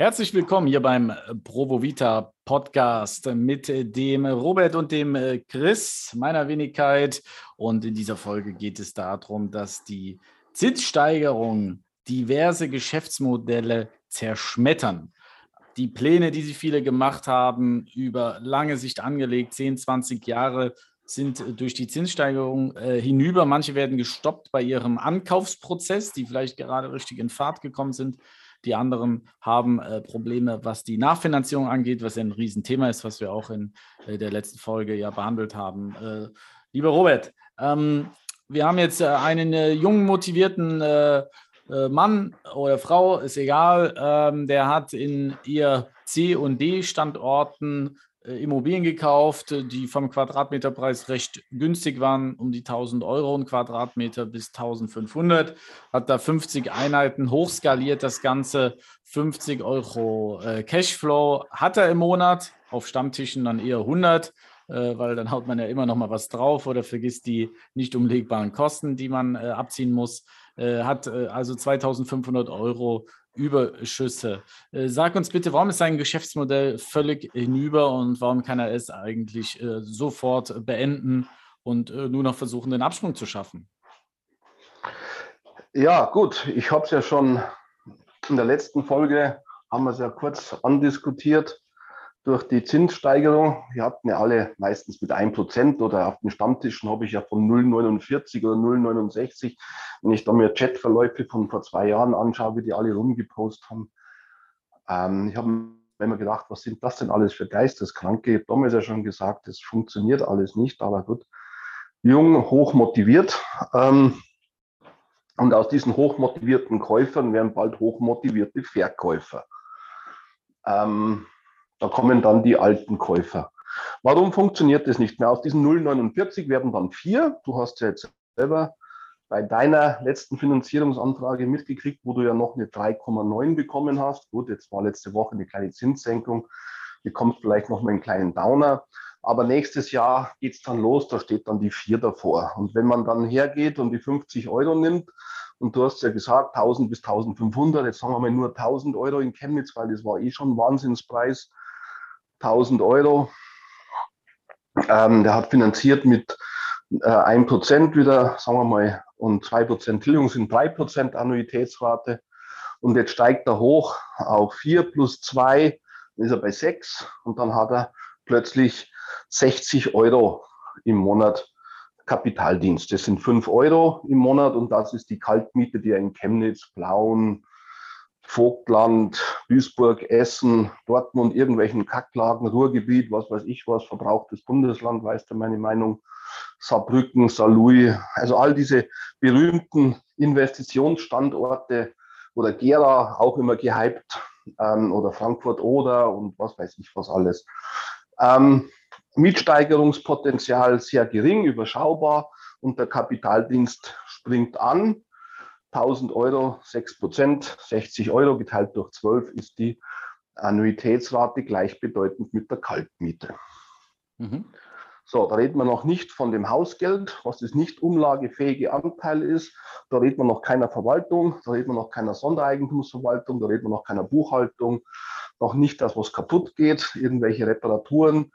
Herzlich willkommen hier beim Provovita Podcast mit dem Robert und dem Chris, meiner Wenigkeit. Und in dieser Folge geht es darum, dass die Zinssteigerung diverse Geschäftsmodelle zerschmettern. Die Pläne, die sie viele gemacht haben, über lange Sicht angelegt, 10, 20 Jahre, sind durch die Zinssteigerung äh, hinüber. Manche werden gestoppt bei ihrem Ankaufsprozess, die vielleicht gerade richtig in Fahrt gekommen sind. Die anderen haben äh, Probleme, was die Nachfinanzierung angeht, was ja ein Riesenthema ist, was wir auch in äh, der letzten Folge ja behandelt haben. Äh, lieber Robert, ähm, wir haben jetzt äh, einen äh, jungen, motivierten äh, Mann oder Frau, ist egal, ähm, der hat in ihr C- und D-Standorten Immobilien gekauft, äh, die vom Quadratmeterpreis recht günstig waren, um die 1000 Euro ein Quadratmeter bis 1500, hat da 50 Einheiten hochskaliert, das Ganze 50 Euro äh, Cashflow hat er im Monat, auf Stammtischen dann eher 100, weil dann haut man ja immer noch mal was drauf oder vergisst die nicht umlegbaren Kosten, die man abziehen muss. Hat also 2500 Euro Überschüsse. Äh, sag uns bitte, warum ist sein Geschäftsmodell völlig hinüber und warum kann er es eigentlich äh, sofort beenden und äh, nur noch versuchen, den Absprung zu schaffen? Ja, gut, ich habe es ja schon in der letzten Folge, haben wir es ja kurz andiskutiert durch die Zinssteigerung. Wir hatten ja alle meistens mit 1% oder auf den Stammtischen habe ich ja von 0,49 oder 0,69. Wenn ich da mir Chatverläufe von vor zwei Jahren anschaue, wie die alle rumgepostet haben, ähm, ich habe mir immer gedacht, was sind das denn alles für Geisteskranke? Ich habe damals ja schon gesagt, das funktioniert alles nicht, aber gut. Jung, hoch motiviert. Ähm, und aus diesen hochmotivierten Käufern werden bald hochmotivierte Verkäufer. Ähm, da kommen dann die alten Käufer. Warum funktioniert das nicht mehr? Aus diesen 0,49 werden dann vier. Du hast ja jetzt selber bei deiner letzten Finanzierungsanfrage mitgekriegt, wo du ja noch eine 3,9 bekommen hast. Gut, jetzt war letzte Woche eine kleine Zinssenkung. Bekommst vielleicht noch mal einen kleinen Downer. Aber nächstes Jahr geht es dann los, da steht dann die 4 davor. Und wenn man dann hergeht und die 50 Euro nimmt, und du hast ja gesagt 1000 bis 1500, jetzt sagen wir mal nur 1000 Euro in Chemnitz, weil das war eh schon ein Wahnsinnspreis. 1000 Euro. Ähm, der hat finanziert mit äh, 1% wieder, sagen wir mal, und 2% Tilgung sind 3% Annuitätsrate. Und jetzt steigt er hoch auf 4 plus 2, dann ist er bei 6 und dann hat er plötzlich 60 Euro im Monat Kapitaldienst. Das sind 5 Euro im Monat und das ist die Kaltmiete, die er in Chemnitz, Plauen, Vogtland, Duisburg, Essen, Dortmund, irgendwelchen Kacklagen, Ruhrgebiet, was weiß ich was, verbrauchtes Bundesland, weißt du meine Meinung, Saarbrücken, Saarlouis, also all diese berühmten Investitionsstandorte oder Gera, auch immer gehypt, ähm, oder Frankfurt oder und was weiß ich was alles. Ähm, Mietsteigerungspotenzial sehr gering, überschaubar und der Kapitaldienst springt an. 1000 Euro, 6 Prozent, 60 Euro geteilt durch 12 ist die Annuitätsrate gleichbedeutend mit der Kaltmiete. Mhm. So, da reden wir noch nicht von dem Hausgeld, was das nicht umlagefähige Anteil ist. Da reden wir noch keiner Verwaltung, da reden wir noch keiner Sondereigentumsverwaltung, da reden wir noch keiner Buchhaltung, noch nicht, dass was kaputt geht, irgendwelche Reparaturen.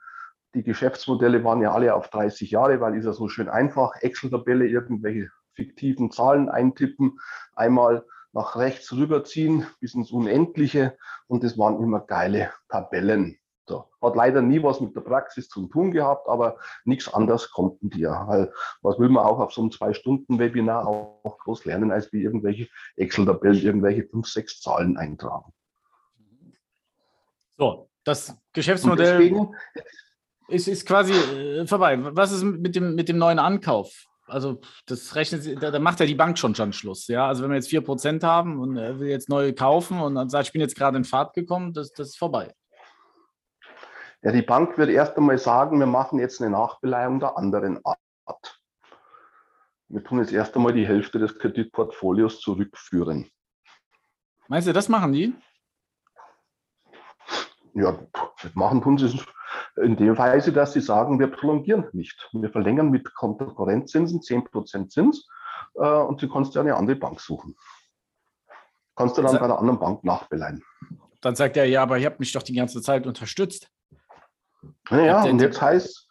Die Geschäftsmodelle waren ja alle auf 30 Jahre, weil ist ja so schön einfach. Excel-Tabelle, irgendwelche fiktiven Zahlen eintippen, einmal nach rechts rüberziehen bis ins Unendliche und das waren immer geile Tabellen. So. Hat leider nie was mit der Praxis zu tun gehabt, aber nichts anderes konnten die ja. Weil was will man auch auf so einem Zwei-Stunden-Webinar auch groß lernen, als wie irgendwelche Excel-Tabellen, irgendwelche fünf, sechs Zahlen eintragen. So, das Geschäftsmodell deswegen, ist, ist quasi äh, vorbei. Was ist mit dem, mit dem neuen Ankauf? Also das rechnet, da, da, macht ja die Bank schon schon Schluss. Ja, also wenn wir jetzt 4% haben und er will jetzt neu kaufen und dann sagt, ich bin jetzt gerade in Fahrt gekommen, das, das ist vorbei. Ja, die Bank wird erst einmal sagen, wir machen jetzt eine Nachbeleihung der anderen Art. Wir tun jetzt erst einmal die Hälfte des Kreditportfolios zurückführen. Meinst du, das machen die? Ja, machen tun sie in der Weise, dass sie sagen, wir prolongieren nicht. Wir verlängern mit Konkurrenzzinsen 10% Zins äh, und du kannst dir eine andere Bank suchen. Kannst du dann bei einer anderen Bank nachbeleihen. dann sagt er, ja, aber ihr habt mich doch die ganze Zeit unterstützt. Naja, und jetzt heißt,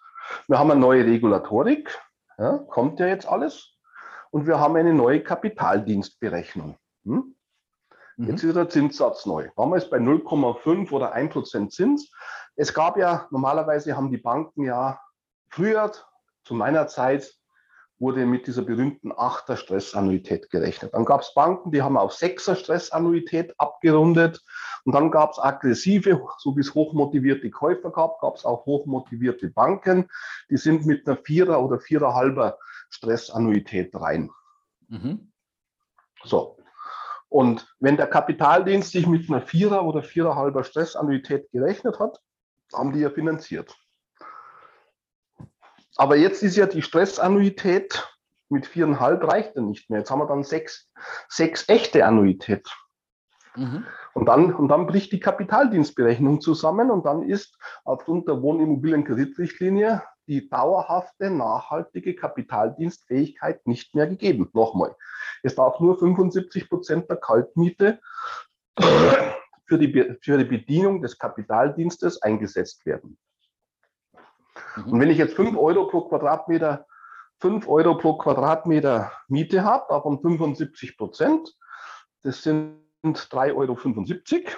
wir haben eine neue Regulatorik, ja, kommt ja jetzt alles, und wir haben eine neue Kapitaldienstberechnung. Hm? Mhm. Jetzt ist der Zinssatz neu. Damals bei 0,5 oder 1 Prozent Zins. Es gab ja, normalerweise haben die Banken ja früher, zu meiner Zeit, wurde mit dieser berühmten 8er Stressannuität gerechnet. Dann gab es Banken, die haben auf 6er Stressannuität abgerundet. Und dann gab es aggressive, so wie es hochmotivierte Käufer gab, gab es auch hochmotivierte Banken. Die sind mit einer 4er oder 4,5er Stressannuität rein. Mhm. So. Und wenn der Kapitaldienst sich mit einer Vierer- oder Viererhalber Stressannuität gerechnet hat, haben die ja finanziert. Aber jetzt ist ja die Stressannuität mit viereinhalb reicht ja nicht mehr. Jetzt haben wir dann sechs, sechs echte Annuität. Mhm. Und, dann, und dann bricht die Kapitaldienstberechnung zusammen und dann ist aufgrund der Wohnimmobilienkreditrichtlinie die dauerhafte, nachhaltige Kapitaldienstfähigkeit nicht mehr gegeben. Nochmal, es darf nur 75 Prozent der Kaltmiete für die, für die Bedienung des Kapitaldienstes eingesetzt werden. Mhm. Und wenn ich jetzt 5 Euro pro Quadratmeter, 5 Euro pro Quadratmeter Miete habe, davon 75 Prozent, das sind 3,75 Euro.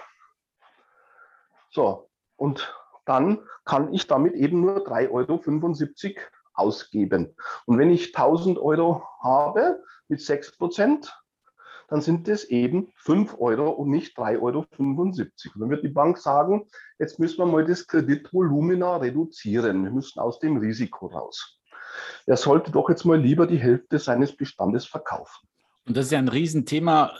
So, und dann kann ich damit eben nur 3,75 Euro ausgeben. Und wenn ich 1000 Euro habe mit 6 Prozent, dann sind es eben 5 Euro und nicht 3,75 Euro. Und dann wird die Bank sagen, jetzt müssen wir mal das Kreditvolumina reduzieren. Wir müssen aus dem Risiko raus. Er sollte doch jetzt mal lieber die Hälfte seines Bestandes verkaufen. Und das ist ja ein Riesenthema,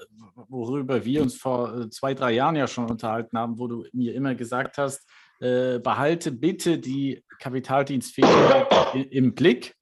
worüber wir uns vor äh, zwei, drei Jahren ja schon unterhalten haben, wo du mir immer gesagt hast, äh, behalte bitte die Kapitaldienstfähigkeit im Blick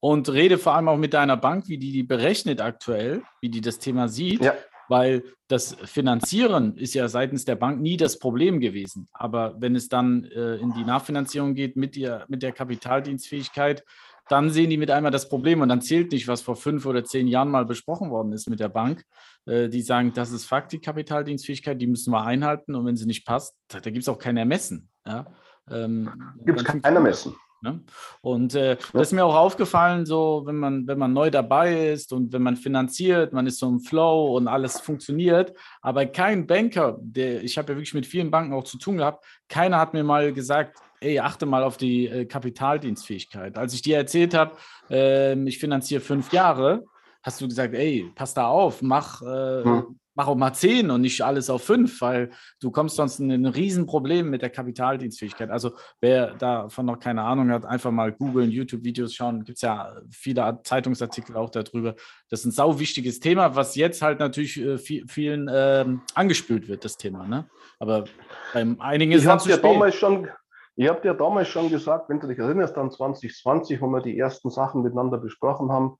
und rede vor allem auch mit deiner Bank, wie die die berechnet aktuell, wie die das Thema sieht. Ja. Weil das Finanzieren ist ja seitens der Bank nie das Problem gewesen. Aber wenn es dann äh, in die Nachfinanzierung geht mit, ihr, mit der Kapitaldienstfähigkeit, dann sehen die mit einmal das Problem und dann zählt nicht, was vor fünf oder zehn Jahren mal besprochen worden ist mit der Bank. Äh, die sagen, das ist Fakt, die Kapitaldienstfähigkeit, die müssen wir einhalten und wenn sie nicht passt, da, da gibt es auch kein Ermessen. Ja? Ähm, gibt es kein Ermessen. Ne? Und äh, das ist mir auch aufgefallen, so wenn man, wenn man neu dabei ist und wenn man finanziert, man ist so im Flow und alles funktioniert, aber kein Banker, der, ich habe ja wirklich mit vielen Banken auch zu tun gehabt, keiner hat mir mal gesagt, ey, achte mal auf die äh, Kapitaldienstfähigkeit. Als ich dir erzählt habe, äh, ich finanziere fünf Jahre, hast du gesagt, ey, pass da auf, mach, äh, hm mach auch mal zehn und nicht alles auf fünf, weil du kommst sonst in ein Riesenproblem mit der Kapitaldienstfähigkeit. Also wer davon noch keine Ahnung hat, einfach mal googeln, YouTube-Videos schauen, gibt es ja viele Zeitungsartikel auch darüber. Das ist ein sau wichtiges Thema, was jetzt halt natürlich äh, vielen ähm, angespült wird, das Thema. Ne? Aber beim einigen ist es ja damals schon Ihr habt ja damals schon gesagt, wenn du dich erinnerst, an 2020, wo wir die ersten Sachen miteinander besprochen haben,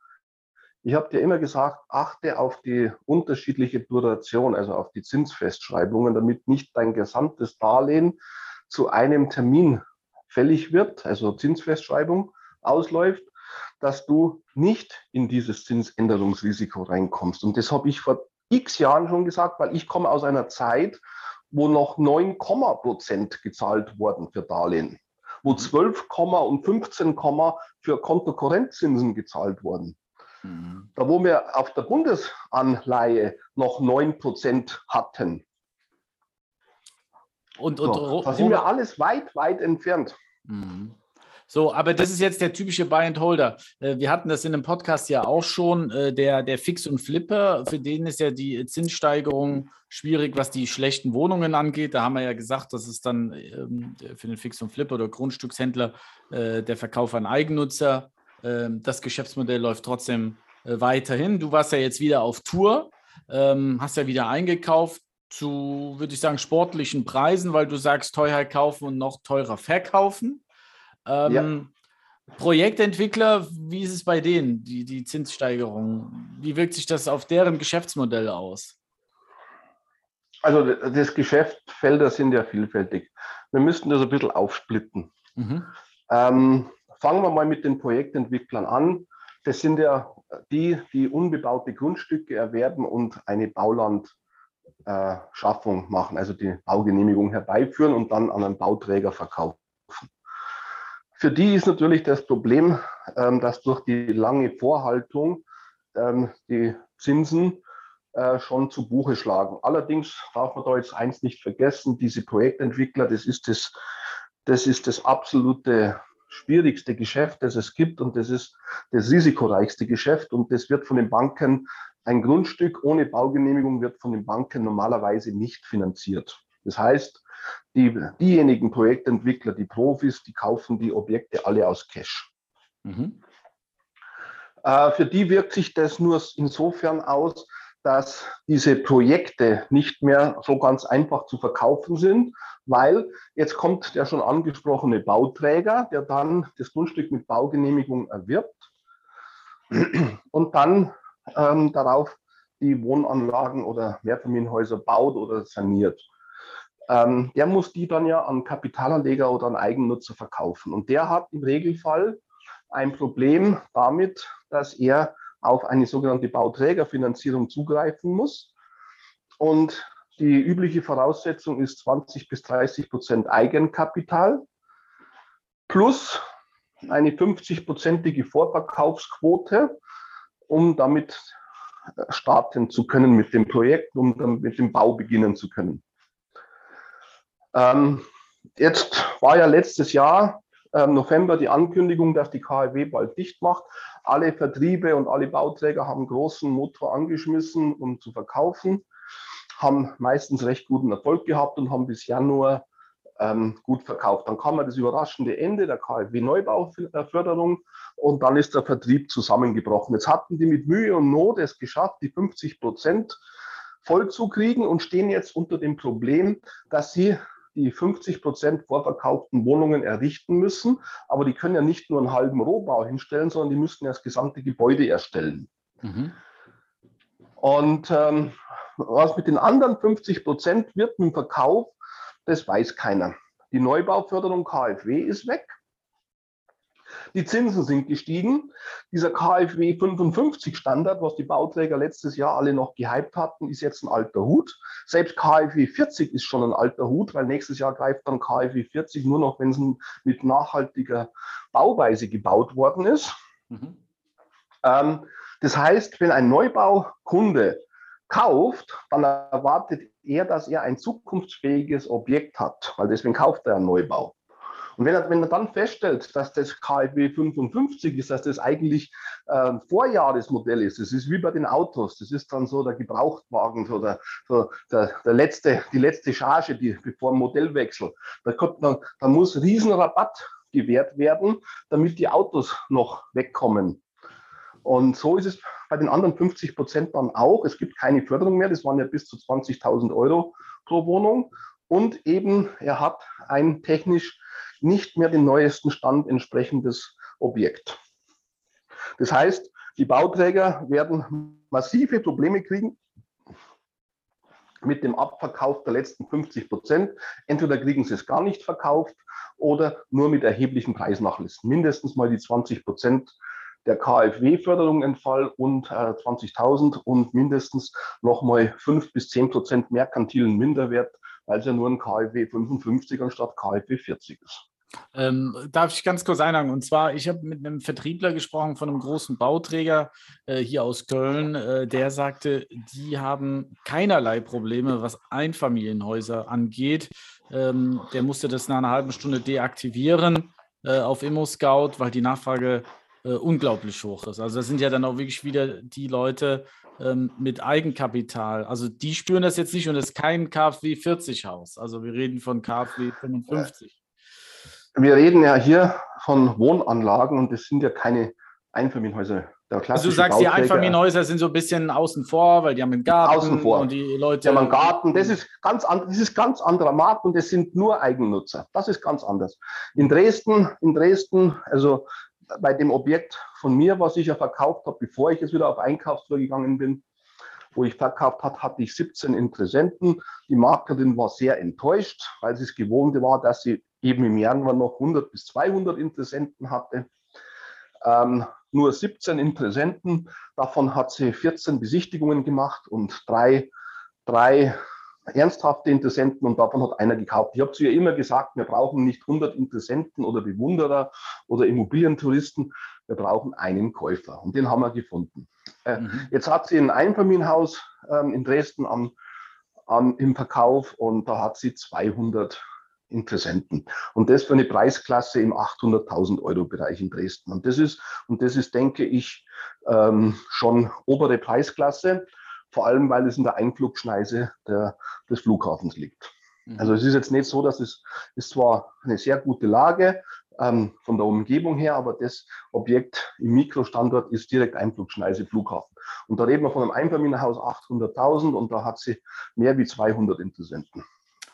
ich habe dir immer gesagt, achte auf die unterschiedliche Duration, also auf die Zinsfestschreibungen, damit nicht dein gesamtes Darlehen zu einem Termin fällig wird, also Zinsfestschreibung ausläuft, dass du nicht in dieses Zinsänderungsrisiko reinkommst. Und das habe ich vor x Jahren schon gesagt, weil ich komme aus einer Zeit, wo noch 9, Prozent gezahlt wurden für Darlehen, wo 12, und 15, für Kontokorrentzinsen gezahlt wurden. Mhm. Da wo wir auf der Bundesanleihe noch 9% hatten. Und, und so, da sind wir alles weit, weit entfernt. Mhm. So, aber das ist jetzt der typische Buy and Holder. Äh, wir hatten das in einem Podcast ja auch schon. Äh, der, der Fix und Flipper, für den ist ja die Zinssteigerung schwierig, was die schlechten Wohnungen angeht. Da haben wir ja gesagt, dass es dann ähm, für den Fix und Flipper oder Grundstückshändler äh, der Verkauf an Eigennutzer das Geschäftsmodell läuft trotzdem äh, weiterhin. Du warst ja jetzt wieder auf Tour, ähm, hast ja wieder eingekauft zu, würde ich sagen, sportlichen Preisen, weil du sagst, teuer kaufen und noch teurer verkaufen. Ähm, ja. Projektentwickler, wie ist es bei denen, die, die Zinssteigerung? Wie wirkt sich das auf deren Geschäftsmodell aus? Also das Geschäftsfelder sind ja vielfältig. Wir müssten das ein bisschen aufsplitten. Mhm. Ähm, Fangen wir mal mit den Projektentwicklern an. Das sind ja die, die unbebaute Grundstücke erwerben und eine Bauland Bauschaffung machen, also die Baugenehmigung herbeiführen und dann an einen Bauträger verkaufen. Für die ist natürlich das Problem, ähm, dass durch die lange Vorhaltung ähm, die Zinsen äh, schon zu Buche schlagen. Allerdings darf man da jetzt eins nicht vergessen, diese Projektentwickler, das ist das, das ist das absolute schwierigste Geschäft, das es gibt und das ist das risikoreichste Geschäft und das wird von den Banken, ein Grundstück ohne Baugenehmigung wird von den Banken normalerweise nicht finanziert. Das heißt, die, diejenigen Projektentwickler, die Profis, die kaufen die Objekte alle aus Cash. Mhm. Äh, für die wirkt sich das nur insofern aus, dass diese Projekte nicht mehr so ganz einfach zu verkaufen sind, weil jetzt kommt der schon angesprochene Bauträger, der dann das Grundstück mit Baugenehmigung erwirbt und dann ähm, darauf die Wohnanlagen oder Mehrfamilienhäuser baut oder saniert. Ähm, der muss die dann ja an Kapitalanleger oder an Eigennutzer verkaufen. Und der hat im Regelfall ein Problem damit, dass er auf eine sogenannte Bauträgerfinanzierung zugreifen muss. Und die übliche Voraussetzung ist 20 bis 30 Prozent Eigenkapital plus eine 50-prozentige Vorverkaufsquote, um damit starten zu können mit dem Projekt, um dann mit dem Bau beginnen zu können. Ähm, jetzt war ja letztes Jahr ähm, November die Ankündigung, dass die KfW bald dicht macht. Alle Vertriebe und alle Bauträger haben großen Motor angeschmissen, um zu verkaufen, haben meistens recht guten Erfolg gehabt und haben bis Januar ähm, gut verkauft. Dann kam das überraschende Ende der KfW-Neubauförderung und dann ist der Vertrieb zusammengebrochen. Jetzt hatten die mit Mühe und Not es geschafft, die 50 Prozent voll zu kriegen und stehen jetzt unter dem Problem, dass sie die 50 Prozent vorverkauften Wohnungen errichten müssen. Aber die können ja nicht nur einen halben Rohbau hinstellen, sondern die müssen ja das gesamte Gebäude erstellen. Mhm. Und ähm, was mit den anderen 50 Prozent wird mit dem Verkauf, das weiß keiner. Die Neubauförderung KfW ist weg. Die Zinsen sind gestiegen. Dieser KfW 55 Standard, was die Bauträger letztes Jahr alle noch gehypt hatten, ist jetzt ein alter Hut. Selbst KfW 40 ist schon ein alter Hut, weil nächstes Jahr greift dann KfW 40 nur noch, wenn es mit nachhaltiger Bauweise gebaut worden ist. Mhm. Ähm, das heißt, wenn ein Neubaukunde kauft, dann erwartet er, dass er ein zukunftsfähiges Objekt hat, weil deswegen kauft er einen Neubau. Und wenn er, wenn er dann feststellt, dass das KfW 55 ist, dass das eigentlich äh, Vorjahresmodell ist, das ist wie bei den Autos, das ist dann so der Gebrauchtwagen, so der, so der, der letzte, die letzte Charge die, bevor Modellwechsel. Da, kommt, dann, da muss Riesenrabatt gewährt werden, damit die Autos noch wegkommen. Und so ist es bei den anderen 50 Prozent dann auch. Es gibt keine Förderung mehr. Das waren ja bis zu 20.000 Euro pro Wohnung. Und eben, er hat ein technisch nicht mehr dem neuesten Stand entsprechendes Objekt. Das heißt, die Bauträger werden massive Probleme kriegen mit dem Abverkauf der letzten 50 Prozent. Entweder kriegen sie es gar nicht verkauft oder nur mit erheblichen Preisnachlässen. Mindestens mal die 20 Prozent der KfW-Förderung entfall und äh, 20.000 und mindestens nochmal 5 bis 10 Prozent merkantilen Minderwert, weil es ja nur ein KfW 55 anstatt KfW 40 ist. Ähm, darf ich ganz kurz einhaken? Und zwar, ich habe mit einem Vertriebler gesprochen von einem großen Bauträger äh, hier aus Köln, äh, der sagte, die haben keinerlei Probleme, was Einfamilienhäuser angeht. Ähm, der musste das nach einer halben Stunde deaktivieren äh, auf ImmoScout, weil die Nachfrage äh, unglaublich hoch ist. Also das sind ja dann auch wirklich wieder die Leute ähm, mit Eigenkapital. Also die spüren das jetzt nicht und es ist kein KfW 40 Haus. Also wir reden von KfW 55 wir reden ja hier von Wohnanlagen und das sind ja keine Einfamilienhäuser. Also du sagst, Bauträger, die Einfamilienhäuser sind so ein bisschen außen vor, weil die haben einen Garten außen vor. und die Leute. Die haben einen Garten, das ist ganz das ist ganz anderer Markt und das sind nur Eigennutzer. Das ist ganz anders. In Dresden, in Dresden, also bei dem Objekt von mir, was ich ja verkauft habe, bevor ich jetzt wieder auf Einkaufstour gegangen bin, wo ich verkauft habe, hatte ich 17 Interessenten. Die Maklerin war sehr enttäuscht, weil sie es gewohnt war, dass sie eben im Januar noch 100 bis 200 Interessenten hatte. Ähm, nur 17 Interessenten, davon hat sie 14 Besichtigungen gemacht und drei, drei ernsthafte Interessenten und davon hat einer gekauft. Ich habe zu ihr immer gesagt, wir brauchen nicht 100 Interessenten oder Bewunderer oder Immobilientouristen, wir brauchen einen Käufer und den haben wir gefunden. Äh, mhm. Jetzt hat sie ein Einfamilienhaus ähm, in Dresden am, am, im Verkauf und da hat sie 200 Interessenten. Und das für eine Preisklasse im 800.000 Euro Bereich in Dresden. Und das ist, und das ist, denke ich, ähm, schon obere Preisklasse vor allem weil es in der Einflugschneise der, des Flughafens liegt. Mhm. Also es ist jetzt nicht so, dass es ist zwar eine sehr gute Lage ähm, von der Umgebung her, aber das Objekt im Mikrostandort ist direkt Einflugschneise Flughafen. Und da reden wir von einem Einfamilienhaus 800.000 und da hat sie mehr wie 200 Interessenten.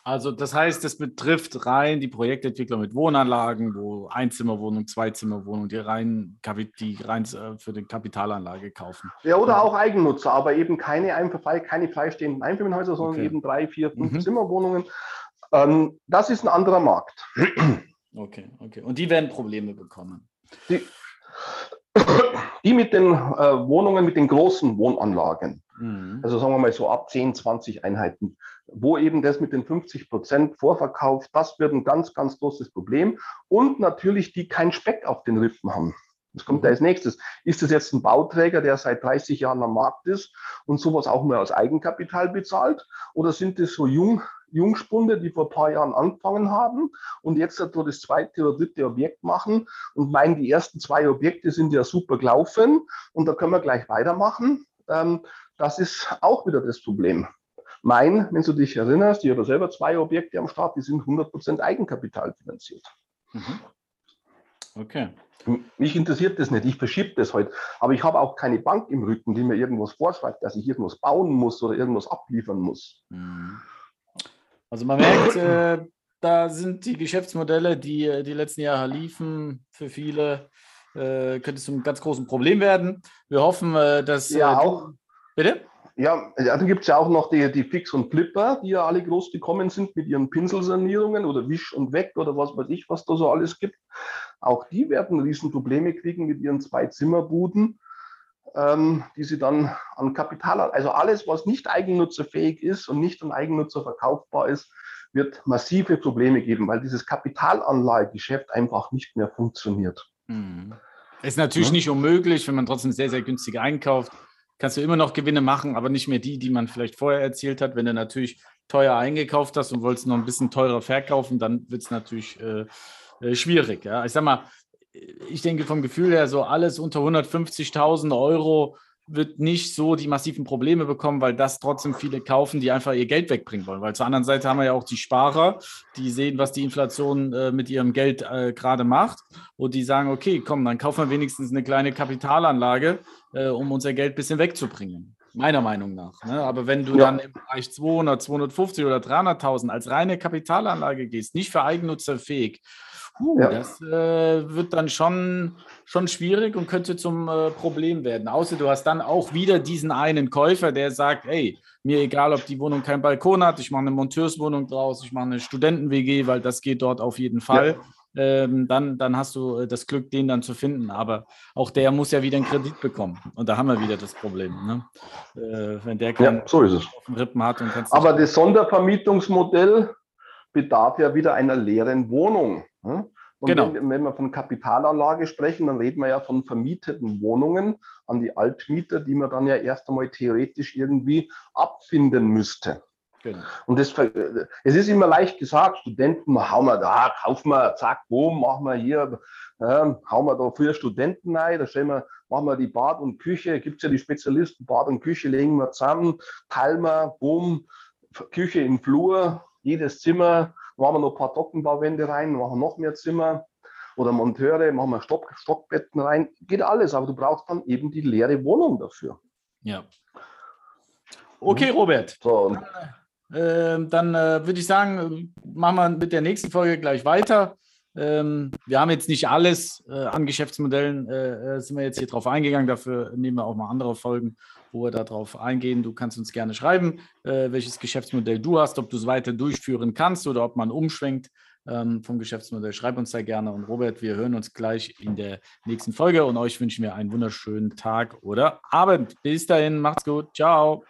Also das heißt, es betrifft rein die Projektentwickler mit Wohnanlagen, wo Einzimmerwohnung, Zweizimmerwohnung, die rein, die rein äh, für die Kapitalanlage kaufen. Ja, oder auch Eigennutzer, aber eben keine, keine freistehenden Einfamilienhäuser, sondern okay. eben drei, vier, fünf mhm. Zimmerwohnungen. Ähm, das ist ein anderer Markt. Okay, okay. Und die werden Probleme bekommen. Die, die mit den äh, Wohnungen, mit den großen Wohnanlagen, mhm. also sagen wir mal so ab 10, 20 Einheiten, wo eben das mit den 50 Prozent Vorverkauf, das wird ein ganz, ganz großes Problem. Und natürlich die kein Speck auf den Rippen haben. Das kommt da als nächstes. Ist das jetzt ein Bauträger, der seit 30 Jahren am Markt ist und sowas auch nur aus Eigenkapital bezahlt? Oder sind das so Jung, Jungspunde, die vor ein paar Jahren angefangen haben und jetzt so das zweite oder dritte Objekt machen und meinen, die ersten zwei Objekte sind ja super gelaufen und da können wir gleich weitermachen? Ähm, das ist auch wieder das Problem. Mein, wenn du dich erinnerst, ich habe selber zwei Objekte am Start, die sind 100% Eigenkapital finanziert. Mhm. Okay. Mich interessiert das nicht, ich verschiebe das heute. Halt. Aber ich habe auch keine Bank im Rücken, die mir irgendwas vorschreibt, dass ich irgendwas bauen muss oder irgendwas abliefern muss. Mhm. Also man merkt, äh, da sind die Geschäftsmodelle, die äh, die letzten Jahre liefen, für viele äh, könnte es ein ganz großes Problem werden. Wir hoffen, äh, dass. Ja, äh, auch. Bitte? Ja, ja dann gibt es ja auch noch die, die Fix und Flipper, die ja alle groß gekommen sind mit ihren Pinselsanierungen oder Wisch und Weg oder was weiß ich, was da so alles gibt. Auch die werden Riesenprobleme kriegen mit ihren zwei Zimmerbuden, ähm, die sie dann an Kapital, also alles, was nicht eigennutzerfähig ist und nicht an Eigennutzer verkaufbar ist, wird massive Probleme geben, weil dieses Kapitalanlagegeschäft einfach nicht mehr funktioniert. Mhm. Ist natürlich ja. nicht unmöglich, wenn man trotzdem sehr, sehr günstig einkauft kannst du immer noch Gewinne machen, aber nicht mehr die, die man vielleicht vorher erzielt hat. Wenn du natürlich teuer eingekauft hast und wolltest noch ein bisschen teurer verkaufen, dann wird es natürlich äh, äh, schwierig. Ja? Ich sag mal, ich denke vom Gefühl her, so alles unter 150.000 Euro wird nicht so die massiven Probleme bekommen, weil das trotzdem viele kaufen, die einfach ihr Geld wegbringen wollen. Weil zur anderen Seite haben wir ja auch die Sparer, die sehen, was die Inflation äh, mit ihrem Geld äh, gerade macht und die sagen, okay, komm, dann kaufen wir wenigstens eine kleine Kapitalanlage, äh, um unser Geld ein bisschen wegzubringen. Meiner Meinung nach. Ne? Aber wenn du ja. dann im Bereich 200, 250 oder 300.000 als reine Kapitalanlage gehst, nicht für Eigennutzer fähig, Puh, ja. Das äh, wird dann schon, schon schwierig und könnte zum äh, Problem werden. Außer du hast dann auch wieder diesen einen Käufer, der sagt, hey, mir egal, ob die Wohnung keinen Balkon hat, ich mache eine Monteurswohnung draus, ich mache eine Studenten-WG, weil das geht dort auf jeden Fall. Ja. Ähm, dann, dann hast du äh, das Glück, den dann zu finden. Aber auch der muss ja wieder einen Kredit bekommen. Und da haben wir wieder das Problem. Ne? Äh, wenn der keinen ja, so ist es. Rippen hat und Aber das Sondervermietungsmodell bedarf ja wieder einer leeren Wohnung. Und genau. wenn, wenn, wir von Kapitalanlage sprechen, dann reden wir ja von vermieteten Wohnungen an die Altmieter, die man dann ja erst einmal theoretisch irgendwie abfinden müsste. Genau. Und das, es ist immer leicht gesagt, Studenten, hauen wir da, kaufen wir, zack, boom, machen wir hier, äh, hauen wir da vier Studenten rein, da stellen wir, machen wir die Bad und Küche, gibt es ja die Spezialisten, Bad und Küche legen wir zusammen, teilen wir, boom, Küche im Flur, jedes Zimmer, machen wir noch ein paar Trockenbauwände rein, machen noch mehr Zimmer oder Monteure, machen wir Stock, Stockbetten rein, geht alles, aber du brauchst dann eben die leere Wohnung dafür. Ja. Okay, Robert. So. Dann, äh, dann äh, würde ich sagen, machen wir mit der nächsten Folge gleich weiter. Ähm, wir haben jetzt nicht alles äh, an Geschäftsmodellen, äh, äh, sind wir jetzt hier drauf eingegangen. Dafür nehmen wir auch mal andere Folgen, wo wir darauf eingehen. Du kannst uns gerne schreiben, äh, welches Geschäftsmodell du hast, ob du es weiter durchführen kannst oder ob man umschwenkt ähm, vom Geschäftsmodell. Schreib uns da gerne. Und Robert, wir hören uns gleich in der nächsten Folge und euch wünschen wir einen wunderschönen Tag oder Abend. Bis dahin, macht's gut. Ciao.